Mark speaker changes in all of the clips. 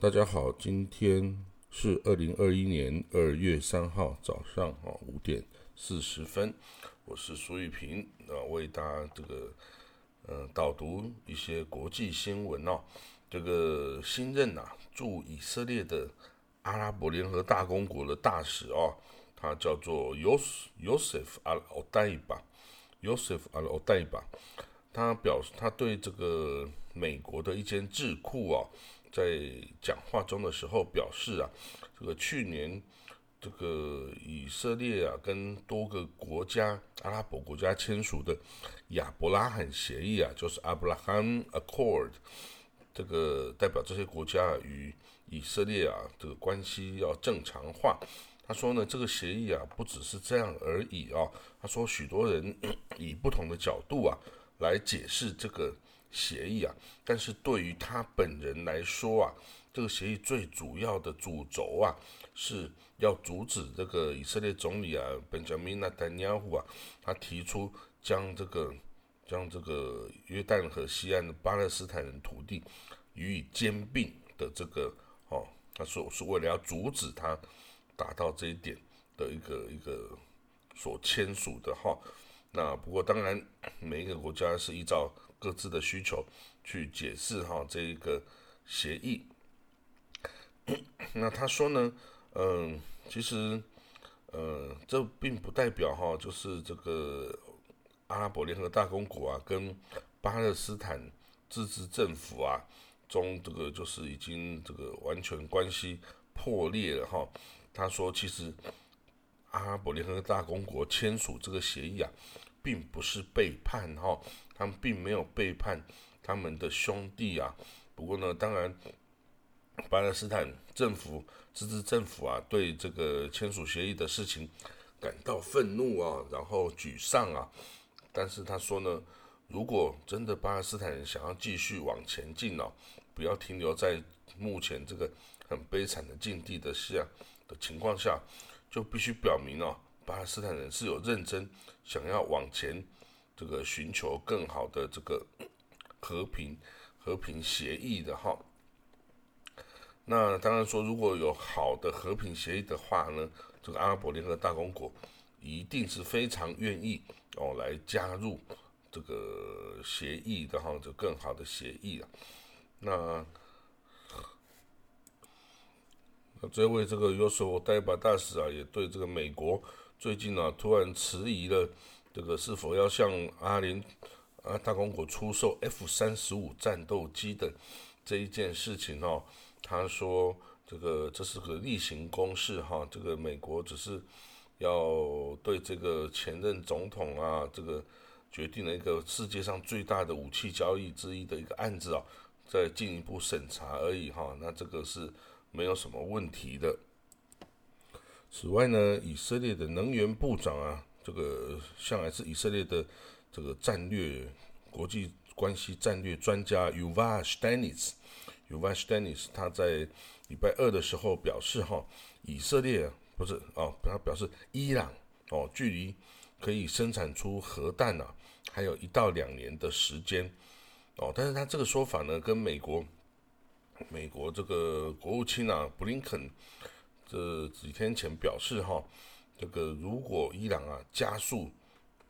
Speaker 1: 大家好，今天是二零二一年二月三号早上啊五点四十分，我是苏玉平啊，为大家这个呃导读一些国际新闻哦。这个新任呐驻以色列的阿拉伯联合大公国的大使哦，他叫做 Yos Yosef Al Odaiba，Yosef Al Odaiba，他表示他对这个美国的一间智库啊。在讲话中的时候表示啊，这个去年这个以色列啊跟多个国家阿拉伯国家签署的亚伯拉罕协议啊，就是 Abraham Accord，这个代表这些国家与以色列啊这个关系要正常化。他说呢，这个协议啊不只是这样而已啊。他说许多人以不同的角度啊来解释这个。协议啊，但是对于他本人来说啊，这个协议最主要的主轴啊，是要阻止这个以色列总理啊，本杰明纳丹尼亚胡啊，他提出将这个将这个约旦河西岸的巴勒斯坦人土地予以兼并的这个哦，他说是为了要阻止他达到这一点的一个一个所签署的哈。那不过当然，每一个国家是依照。各自的需求去解释哈这一个协议。那他说呢，嗯，其实，呃，这并不代表哈，就是这个阿拉伯联合大公国啊，跟巴勒斯坦自治政府啊中这个就是已经这个完全关系破裂了哈。他说，其实阿拉伯联合大公国签署这个协议啊。并不是背叛哈，他们并没有背叛他们的兄弟啊。不过呢，当然，巴勒斯坦政府、自治政府啊，对这个签署协议的事情感到愤怒啊，然后沮丧啊。但是他说呢，如果真的巴勒斯坦人想要继续往前进哦，不要停留在目前这个很悲惨的境地的下的情况下，就必须表明哦。巴勒斯坦人是有认真想要往前，这个寻求更好的这个和平和平协议的哈。那当然说，如果有好的和平协议的话呢，这个阿拉伯联合大公国一定是非常愿意哦来加入这个协议的哈，就更好的协议了。那那这位这个有所代表大使啊，也对这个美国。最近呢，突然迟疑了这个是否要向阿联啊大公国出售 F 三十五战斗机的这一件事情哦，他说这个这是个例行公事哈，这个美国只是要对这个前任总统啊这个决定了一个世界上最大的武器交易之一的一个案子啊，再进一步审查而已哈，那这个是没有什么问题的。此外呢，以色列的能源部长啊，这个向来是以色列的这个战略国际关系战略专家 Yuval Steinitz，Yuval Steinitz 他在礼拜二的时候表示哈，以色列不是哦，他表示伊朗哦，距离可以生产出核弹啊，还有一到两年的时间哦，但是他这个说法呢，跟美国美国这个国务卿啊布林肯。这几天前表示哈，这个如果伊朗啊加速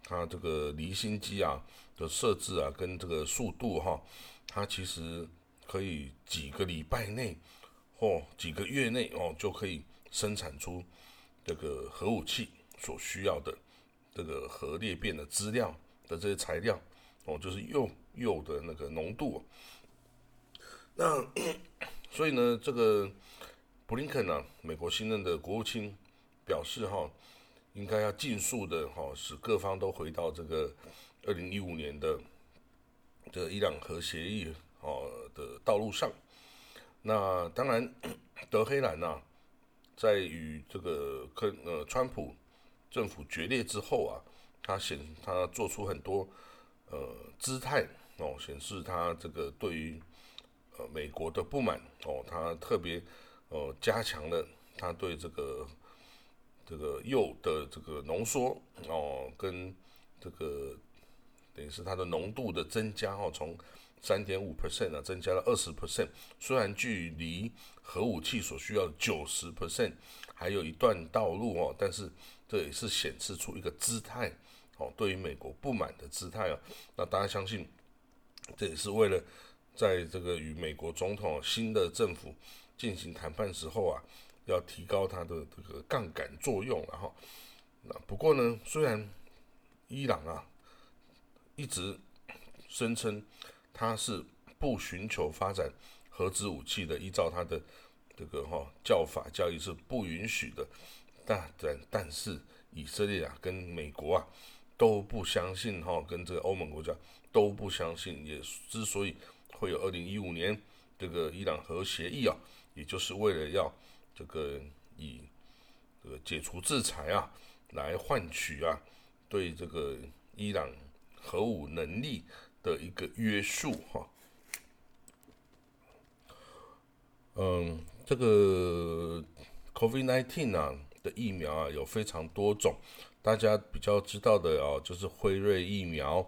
Speaker 1: 它这个离心机啊的设置啊跟这个速度哈，它其实可以几个礼拜内或几个月内哦就可以生产出这个核武器所需要的这个核裂变的资料的这些材料哦，就是铀铀的那个浓度。那 所以呢，这个。布林肯呢，美国新任的国务卿表示，哈，应该要尽速的哈，使各方都回到这个二零一五年的这个伊朗核协议哦的道路上。那当然，德黑兰呐，在与这个克呃川普政府决裂之后啊，他显他做出很多呃姿态哦，显示他这个对于呃美国的不满哦，他特别。哦，加强了他对这个这个铀的这个浓缩哦，跟这个等于是它的浓度的增加哦，从三点五 percent 啊，增加了二十 percent。虽然距离核武器所需要九十 percent 还有一段道路哦，但是这也是显示出一个姿态哦，对于美国不满的姿态哦。那大家相信，这也是为了在这个与美国总统新的政府进行谈判时候啊，要提高它的这个杠杆作用了哈。那不过呢，虽然伊朗啊一直声称它是不寻求发展核子武器的，依照它的这个哈教法教义是不允许的。但但但是以色列啊跟美国啊都不相信哈，跟这个欧盟国家都不相信。也之所以会有二零一五年这个伊朗核协议啊，也就是为了要这个以这个解除制裁啊。来换取啊，对这个伊朗核武能力的一个约束哈。嗯，这个 COVID-19 啊的疫苗啊有非常多种，大家比较知道的啊就是辉瑞疫苗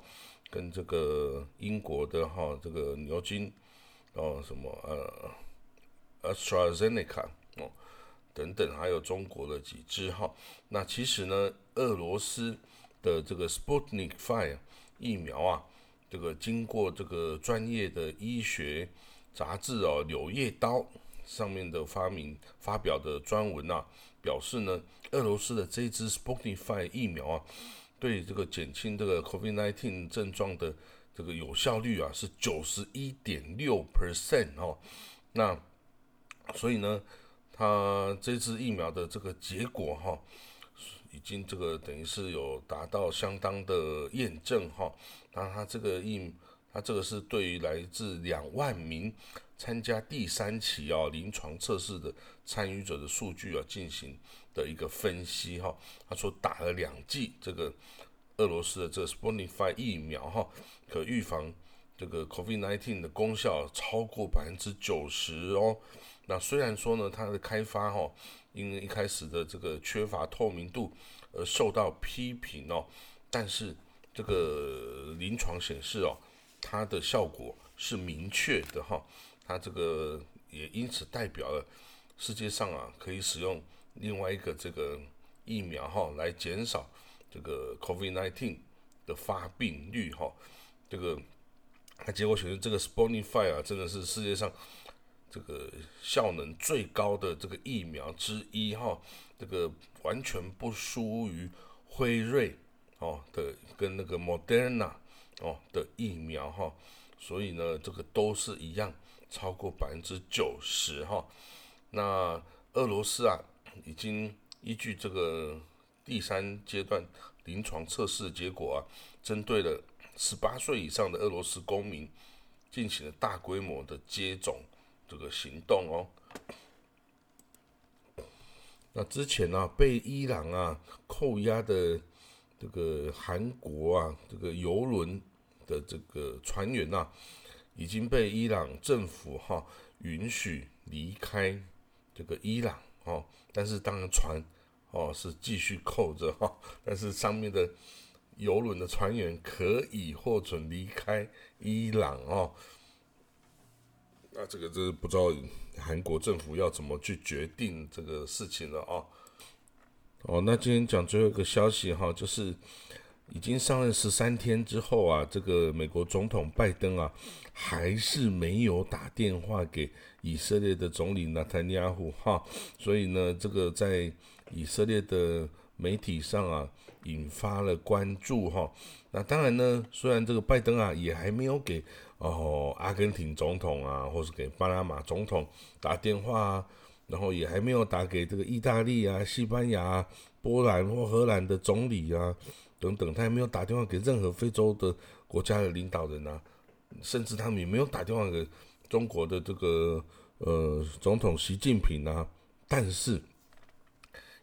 Speaker 1: 跟这个英国的哈这个牛津哦什么呃 AstraZeneca 哦。等等，还有中国的几支哈。那其实呢，俄罗斯的这个 Sputnik V 疫苗啊，这个经过这个专业的医学杂志哦，《柳叶刀》上面的发明发表的专文啊，表示呢，俄罗斯的这支 Sputnik V 疫苗啊，对这个减轻这个 COVID-19 症状的这个有效率啊，是九十一点六 percent 哦。那所以呢？它这支疫苗的这个结果哈，已经这个等于是有达到相当的验证哈。那它这个疫，它这个是对于来自两万名参加第三期啊临床测试的参与者的数据啊进行的一个分析哈。他说打了两剂这个俄罗斯的这个 Sputnik V 疫苗哈，可预防这个 COVID-19 的功效超过百分之九十哦。那虽然说呢，它的开发哈，因为一开始的这个缺乏透明度而受到批评哦，但是这个临床显示哦，它的效果是明确的哈，它这个也因此代表了世界上啊可以使用另外一个这个疫苗哈来减少这个 COVID-19 的发病率哈，这个它结果显示这个 Sputnik V 啊真的是世界上。这个效能最高的这个疫苗之一哈，这个完全不输于辉瑞哦的跟那个 Moderna 哦的疫苗哈，所以呢，这个都是一样超过百分之九十哈。那俄罗斯啊，已经依据这个第三阶段临床测试结果啊，针对了十八岁以上的俄罗斯公民进行了大规模的接种。这个行动哦，那之前呢，被伊朗啊扣押的这个韩国啊这个游轮的这个船员呐，已经被伊朗政府哈允许离开这个伊朗哦，但是当然船哦是继续扣着哈，但是上面的游轮的船员可以获准离开伊朗哦。那这个是不知道韩国政府要怎么去决定这个事情了啊？哦，那今天讲最后一个消息哈，就是已经上任十三天之后啊，这个美国总统拜登啊，还是没有打电话给以色列的总理纳坦尼亚胡哈，所以呢，这个在以色列的媒体上啊，引发了关注哈。那当然呢，虽然这个拜登啊，也还没有给。哦，阿根廷总统啊，或是给巴拿马总统打电话啊，然后也还没有打给这个意大利啊、西班牙、波兰或荷兰的总理啊等等，他也没有打电话给任何非洲的国家的领导人啊，甚至他们也没有打电话给中国的这个呃总统习近平啊。但是，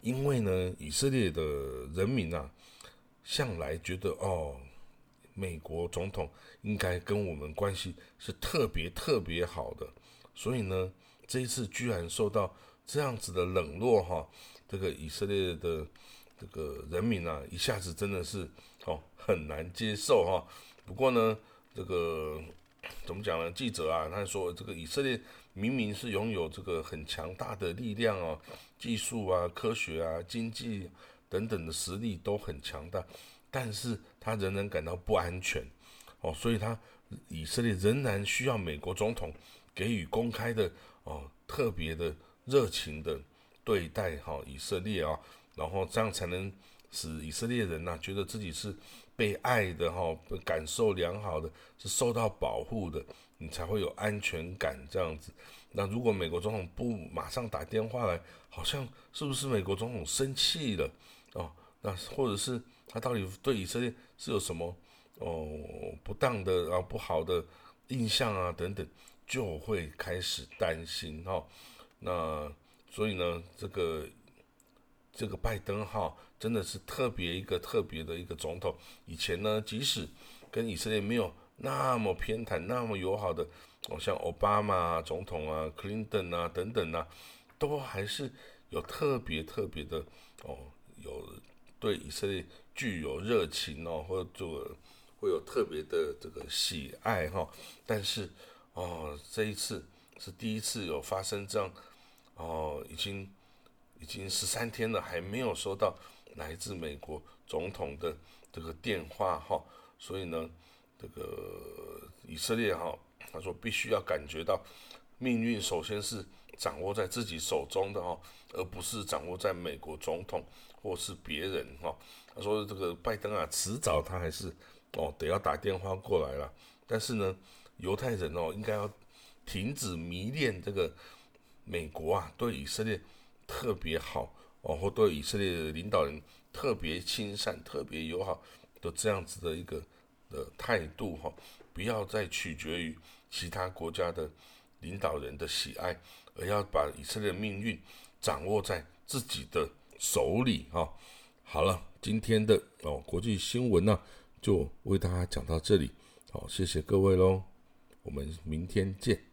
Speaker 1: 因为呢，以色列的人民啊，向来觉得哦。美国总统应该跟我们关系是特别特别好的，所以呢，这一次居然受到这样子的冷落哈，这个以色列的这个人民啊，一下子真的是哦很难接受哈。不过呢，这个怎么讲呢？记者啊，他说这个以色列明明是拥有这个很强大的力量哦，技术啊、科学啊、经济等等的实力都很强大，但是他仍然感到不安全哦，所以他以色列仍然需要美国总统给予公开的哦特别的热情的对待哈以色列啊，然后这样才能使以色列人呐觉得自己是。被爱的哈，感受良好的，是受到保护的，你才会有安全感这样子。那如果美国总统不马上打电话来，好像是不是美国总统生气了哦？那或者是他到底对以色列是有什么哦不当的啊不好的印象啊等等，就会开始担心哈。那所以呢，这个。这个拜登哈真的是特别一个特别的一个总统。以前呢，即使跟以色列没有那么偏袒、那么友好的，哦，像奥巴马总统啊、克林顿啊等等啊，都还是有特别特别的哦，有对以色列具有热情哦，或者会有特别的这个喜爱哈。但是哦，这一次是第一次有发生这样哦，已经。已经十三天了，还没有收到来自美国总统的这个电话哈，所以呢，这个以色列哈，他说必须要感觉到命运首先是掌握在自己手中的哈，而不是掌握在美国总统或是别人哈。他说这个拜登啊，迟早他还是哦得要打电话过来了，但是呢，犹太人哦应该要停止迷恋这个美国啊，对以色列。特别好哦，或对以色列的领导人特别亲善、特别友好的这样子的一个的态度哈，不要再取决于其他国家的领导人的喜爱，而要把以色列命运掌握在自己的手里啊。好了，今天的哦国际新闻呢，就为大家讲到这里，好，谢谢各位喽，我们明天见。